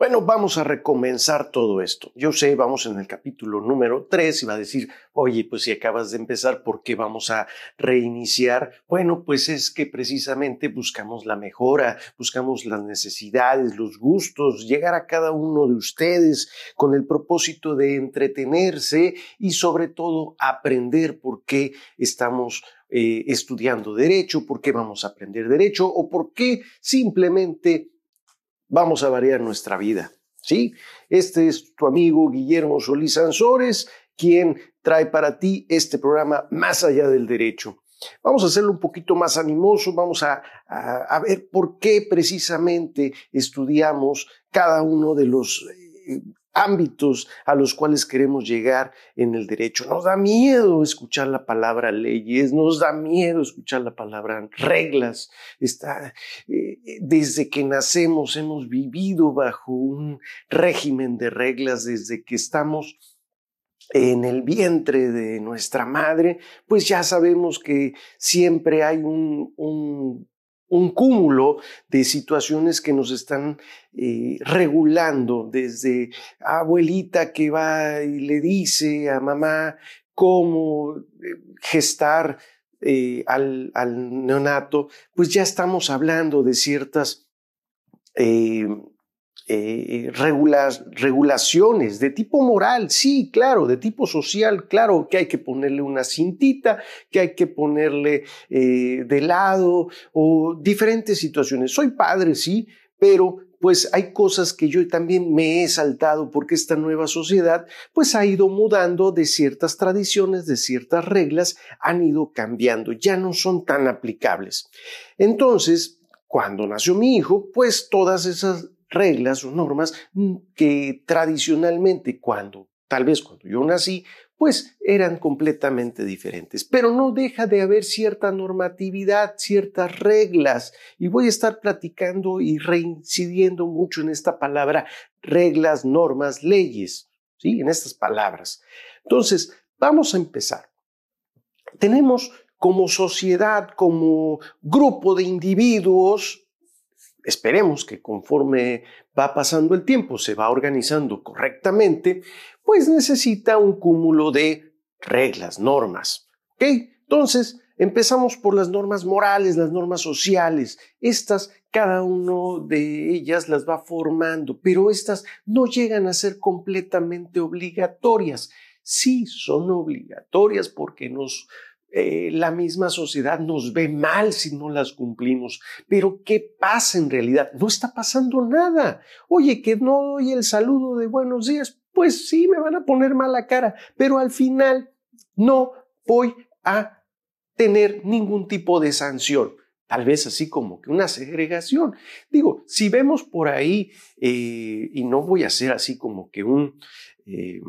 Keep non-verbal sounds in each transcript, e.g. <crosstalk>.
Bueno, vamos a recomenzar todo esto. Yo sé, vamos en el capítulo número 3 y va a decir, oye, pues si acabas de empezar, ¿por qué vamos a reiniciar? Bueno, pues es que precisamente buscamos la mejora, buscamos las necesidades, los gustos, llegar a cada uno de ustedes con el propósito de entretenerse y sobre todo aprender por qué estamos eh, estudiando derecho, por qué vamos a aprender derecho o por qué simplemente vamos a variar nuestra vida. ¿sí? Este es tu amigo Guillermo Solís Ansores, quien trae para ti este programa Más allá del derecho. Vamos a hacerlo un poquito más animoso, vamos a, a ver por qué precisamente estudiamos cada uno de los eh, ámbitos a los cuales queremos llegar en el derecho. Nos da miedo escuchar la palabra leyes, nos da miedo escuchar la palabra reglas. Está, eh, desde que nacemos hemos vivido bajo un régimen de reglas, desde que estamos en el vientre de nuestra madre, pues ya sabemos que siempre hay un un cúmulo de situaciones que nos están eh, regulando, desde abuelita que va y le dice a mamá cómo eh, gestar eh, al, al, neonato, pues ya estamos hablando de ciertas regulaciones de tipo moral, sí, claro, de tipo social, claro, que hay que ponerle una cintita, que hay que ponerle eh, de lado o diferentes situaciones. Soy padre, sí, pero pues hay cosas que yo también me he saltado porque esta nueva sociedad pues ha ido mudando de ciertas tradiciones, de ciertas reglas, han ido cambiando, ya no son tan aplicables. Entonces, cuando nació mi hijo, pues todas esas reglas o normas mm, que tradicionalmente cuando, tal vez cuando yo nací, pues eran completamente diferentes. Pero no deja de haber cierta normatividad, ciertas reglas. Y voy a estar platicando y reincidiendo mucho en esta palabra reglas, normas, leyes, ¿sí? En estas palabras. Entonces, vamos a empezar. Tenemos como sociedad, como grupo de individuos, esperemos que conforme va pasando el tiempo se va organizando correctamente, pues necesita un cúmulo de reglas, normas. ¿Ok? Entonces, empezamos por las normas morales, las normas sociales. Estas, cada uno de ellas las va formando, pero estas no llegan a ser completamente obligatorias. Sí, son obligatorias porque nos eh, la misma sociedad nos ve mal si no las cumplimos. Pero ¿qué pasa en realidad? No está pasando nada. Oye, que no doy el saludo de buenos días, pues sí, me van a poner mala cara, pero al final no voy a tener ningún tipo de sanción. Tal vez así como que una segregación. Digo, si vemos por ahí, eh, y no voy a hacer así como que un... Eh,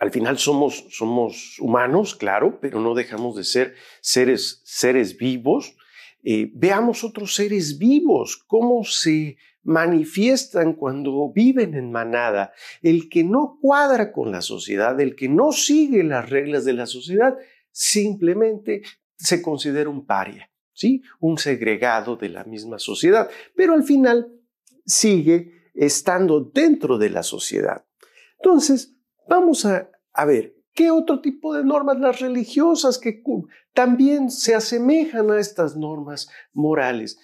al final somos, somos humanos, claro, pero no dejamos de ser seres, seres vivos. Eh, veamos otros seres vivos, cómo se manifiestan cuando viven en manada. El que no cuadra con la sociedad, el que no sigue las reglas de la sociedad, simplemente se considera un paria, ¿sí? un segregado de la misma sociedad, pero al final sigue estando dentro de la sociedad. Entonces, Vamos a, ver, ¿qué otro tipo de normas? Las religiosas que también se asemejan a estas normas morales.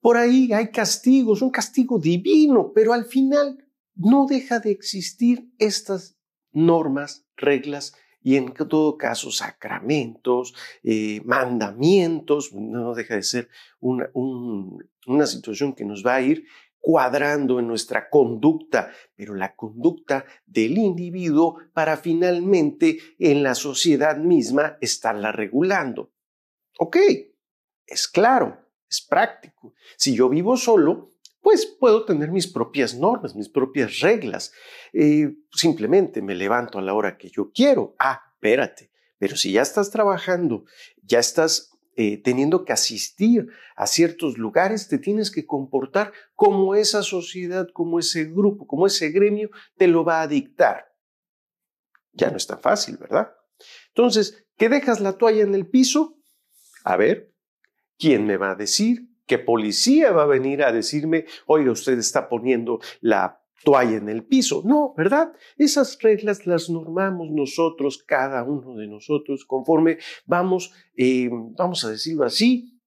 Por ahí hay castigos, un castigo divino, pero al final no deja de existir estas normas, reglas y en todo caso sacramentos, eh, mandamientos, no deja de ser una, una situación que nos va a ir cuadrando en nuestra conducta, pero la conducta del individuo para finalmente en la sociedad misma estarla regulando. Ok, es claro, es práctico. Si yo vivo solo, pues puedo tener mis propias normas, mis propias reglas. Eh, simplemente me levanto a la hora que yo quiero. Ah, espérate. Pero si ya estás trabajando, ya estás eh, teniendo que asistir a ciertos lugares, te tienes que comportar como esa sociedad, como ese grupo, como ese gremio te lo va a dictar. Ya no es tan fácil, ¿verdad? Entonces, ¿qué dejas la toalla en el piso? A ver, ¿quién me va a decir ¿Qué policía va a venir a decirme, oiga, usted está poniendo la toalla en el piso? No, ¿verdad? Esas reglas las normamos nosotros, cada uno de nosotros, conforme vamos, eh, vamos a decirlo así,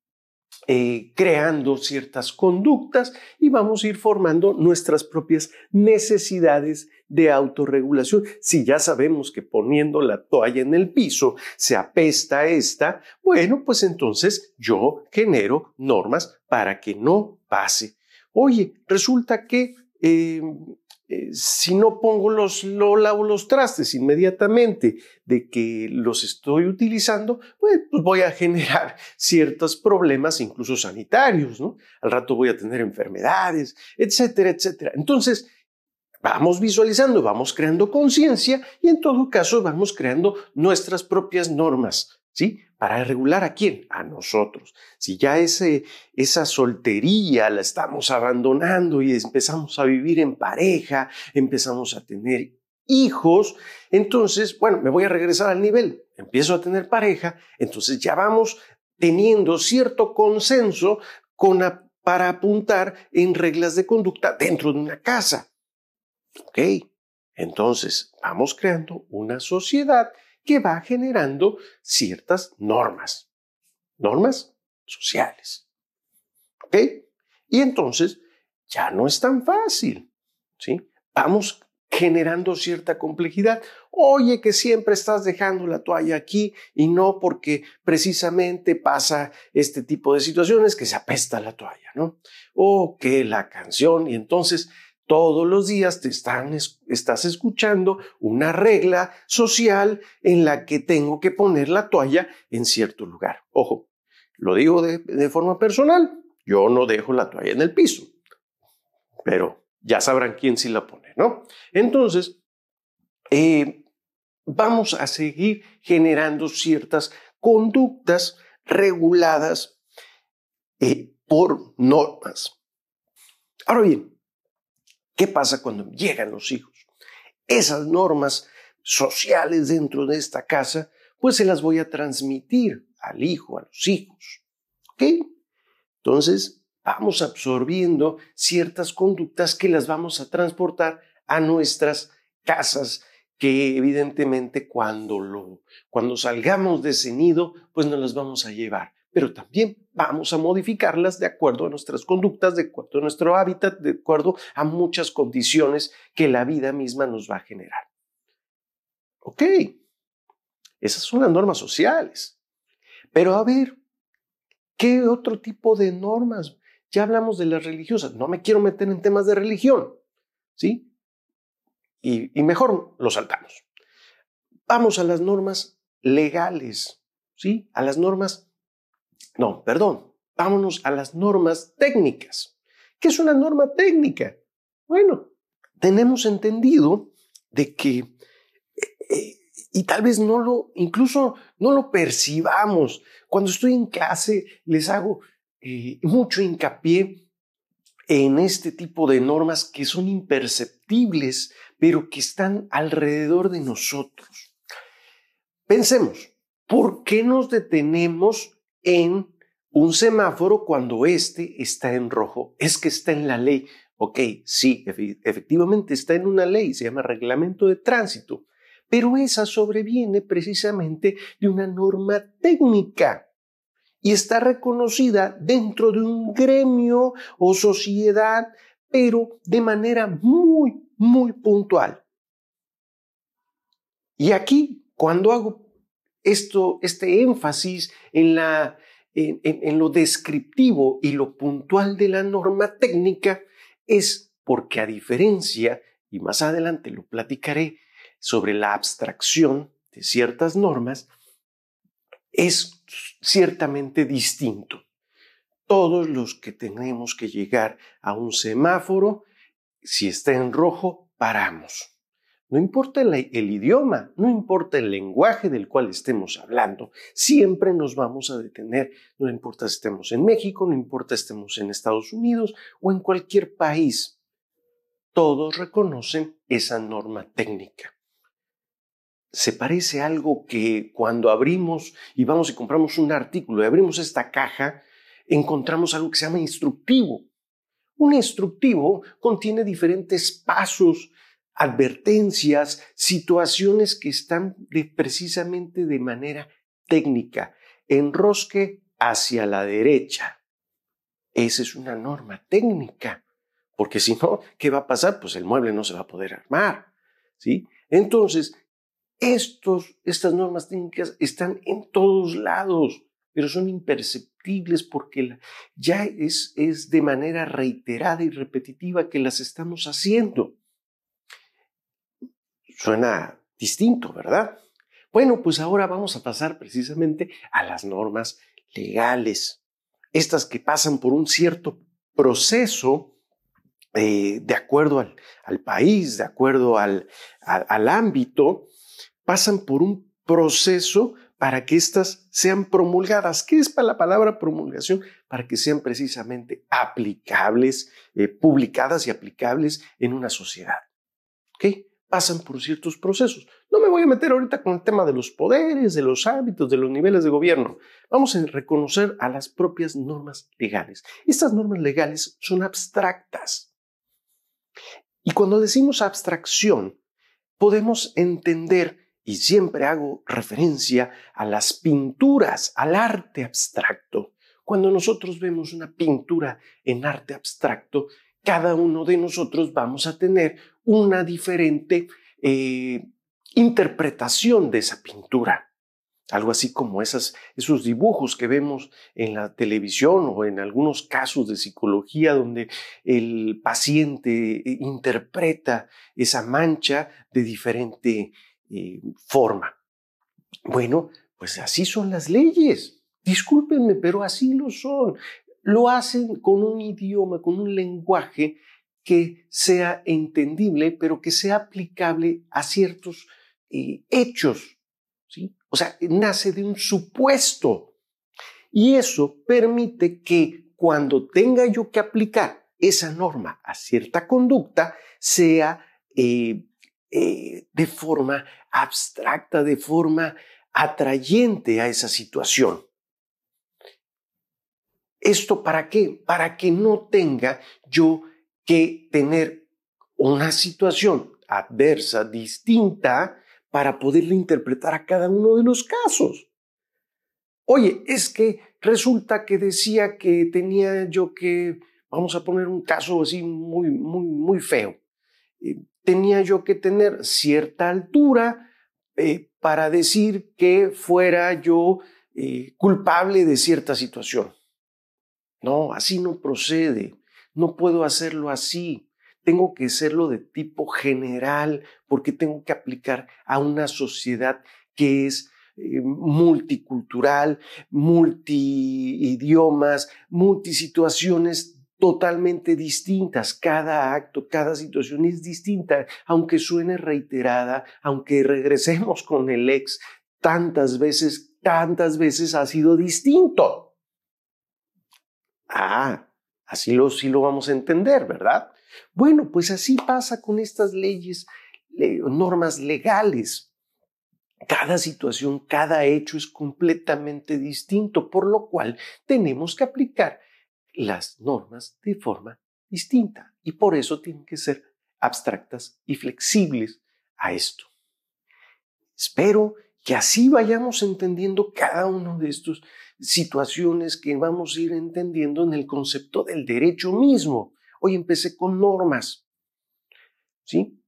eh, creando ciertas conductas y vamos a ir formando nuestras propias necesidades de autorregulación. Si ya sabemos que poniendo la toalla en el piso se apesta esta, bueno, pues entonces yo genero normas para que no pase. Oye, resulta que eh, eh, si no pongo los, lo los trastes inmediatamente de que los estoy utilizando, pues, pues, voy a generar <laughs> ciertos problemas, incluso sanitarios, ¿no? Al rato voy a tener enfermedades, etcétera, etcétera. Entonces, vamos visualizando, vamos creando conciencia y en todo caso vamos creando nuestras propias normas, ¿sí? ¿Para regular a quién? A nosotros. Si ya esa soltería la estamos abandonando y empezamos a vivir en pareja, empezamos a tener hijos, entonces, bueno, me voy a regresar al nivel, empiezo a tener pareja, entonces ya vamos teniendo cierto consenso con para apuntar en reglas de conducta dentro de una casa. ¿Ok? Entonces, vamos creando una sociedad que va generando ciertas normas, normas sociales. ¿Ok? Y entonces ya no es tan fácil, ¿sí? Vamos generando cierta complejidad. Oye, que siempre estás dejando la toalla aquí y no porque precisamente pasa este tipo de situaciones que se apesta la toalla, ¿no? O que la canción y entonces todos los días te estás escuchando una regla social en la que tengo que poner la toalla en cierto lugar. Ojo, lo digo de, forma personal, yo no dejo la toalla en el piso, pero ya sabrán quién sí la pone, ¿no? Entonces, eh, vamos a seguir generando ciertas conductas reguladas eh, por normas. Ahora bien, ¿Qué pasa cuando llegan los hijos? Esas normas sociales dentro de esta casa, pues se las voy a transmitir al hijo, a los hijos. ¿Ok? Entonces, vamos absorbiendo ciertas conductas que las vamos a transportar a nuestras casas, que evidentemente cuando, lo, cuando salgamos de ese nido, pues nos las vamos a llevar pero también vamos a modificarlas de acuerdo a nuestras conductas, de acuerdo a nuestro hábitat, de acuerdo a muchas condiciones que la vida misma nos va a generar. Ok, esas son las normas sociales. Pero a ver, ¿qué otro tipo de normas? Ya hablamos de las religiosas, no me quiero meter en temas de religión, ¿sí? Y, mejor lo saltamos. Vamos a las normas legales, ¿sí? A las normas no, perdón, vámonos a las normas técnicas. ¿Qué es una norma técnica? Bueno, tenemos entendido de que, eh, eh, y tal vez no lo, incluso no lo percibamos, cuando estoy en clase les hago eh, mucho hincapié en este tipo de normas que son imperceptibles, pero que están alrededor de nosotros. Pensemos, ¿por qué nos detenemos en un semáforo cuando este está en rojo. Es que está en la ley. Ok, sí, efectivamente está en una ley, se llama reglamento de tránsito, pero esa sobreviene precisamente de una norma técnica y está reconocida dentro de un gremio o sociedad, pero de manera muy, muy puntual. Y aquí, cuando hago esto, este énfasis en, la, en, lo descriptivo y lo puntual de la norma técnica es porque a diferencia, y más adelante lo platicaré, sobre la abstracción de ciertas normas, es ciertamente distinto. Todos los que tenemos que llegar a un semáforo, si está en rojo, paramos. No importa el, idioma, no importa el lenguaje del cual estemos hablando, siempre nos vamos a detener, no importa si estemos en México, no importa si estemos en Estados Unidos o en cualquier país. Todos reconocen esa norma técnica. Se parece a algo que cuando abrimos y vamos y compramos un artículo y abrimos esta caja, encontramos algo que se llama instructivo. Un instructivo contiene diferentes pasos, advertencias, situaciones que están precisamente de manera técnica. Enrosque hacia la derecha. Esa es una norma técnica, porque si no, ¿qué va a pasar? Pues el mueble no se va a poder armar. ¿sí? Entonces, estos, estas normas técnicas están en todos lados, pero son imperceptibles porque ya es, es de manera reiterada y repetitiva que las estamos haciendo. Suena distinto, ¿verdad? Bueno, pues ahora vamos a pasar precisamente a las normas legales. Estas que pasan por un cierto proceso eh, de acuerdo al, país, de acuerdo al, ámbito, pasan por un proceso para que éstas sean promulgadas. ¿Qué es para la palabra promulgación? Para que sean precisamente aplicables, eh, publicadas y aplicables en una sociedad. ¿Ok? Pasan por ciertos procesos. No me voy a meter ahorita con el tema de los poderes, de los hábitos, de los niveles de gobierno. Vamos a reconocer a las propias normas legales. Estas normas legales son abstractas. Y cuando decimos abstracción, podemos entender y siempre hago referencia a las pinturas, al arte abstracto. Cuando nosotros vemos una pintura en arte abstracto, cada uno de nosotros vamos a tener una diferente eh, interpretación de esa pintura. Algo así como esos dibujos que vemos en la televisión o en algunos casos de psicología donde el paciente eh, interpreta esa mancha de diferente eh, forma. Bueno, pues así son las leyes. Discúlpenme, pero así lo son. Lo hacen con un idioma, con un lenguaje que sea entendible, pero que sea aplicable a ciertos eh, hechos. ¿sí? O sea, nace de un supuesto. Y eso permite que cuando tenga yo que aplicar esa norma a cierta conducta, sea eh, eh, de forma abstracta, de forma atrayente a esa situación. ¿Esto para qué? Para que no tenga yo que tener una situación adversa, distinta, para poderle interpretar a cada uno de los casos. Oye, es que resulta que decía que tenía yo que, vamos a poner un caso así muy, muy, muy feo. Eh, tenía yo que tener cierta altura eh, para decir que fuera yo eh, culpable de cierta situación. No, así no procede. No puedo hacerlo así. Tengo que hacerlo de tipo general porque tengo que aplicar a una sociedad que es eh, multicultural, multi-idiomas, multisituaciones totalmente distintas. Cada acto, cada situación es distinta, aunque suene reiterada, aunque regresemos con el ex tantas veces, tantas veces ha sido distinto. Ah, así lo, lo vamos a entender, ¿verdad? Bueno, pues así pasa con estas leyes, normas legales. Cada situación, cada hecho es completamente distinto, por lo cual tenemos que aplicar las normas de forma distinta y por eso tienen que ser abstractas y flexibles a esto. Espero que así vayamos entendiendo cada una de estas situaciones que vamos a ir entendiendo en el concepto del derecho mismo. Hoy empecé con normas, ¿sí?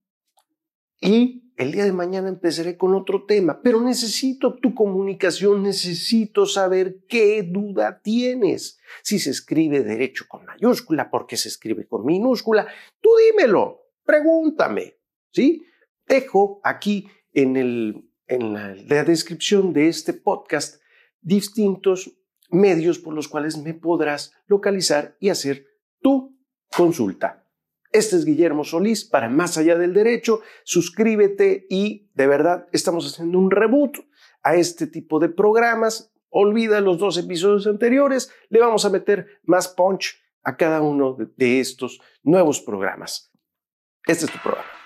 Y el día de mañana empezaré con otro tema, pero necesito tu comunicación, necesito saber qué duda tienes. Si se escribe derecho con mayúscula, ¿por qué se escribe con minúscula? Tú dímelo, pregúntame, ¿sí? Dejo aquí en, el, en la, la descripción de este podcast distintos medios por los cuales me podrás localizar y hacer tu consulta. Este es Guillermo Solís para Más Allá del Derecho. Suscríbete y de verdad estamos haciendo un reboot a este tipo de programas. Olvida los dos episodios anteriores. Le vamos a meter más punch a cada uno de estos nuevos programas. Este es tu programa.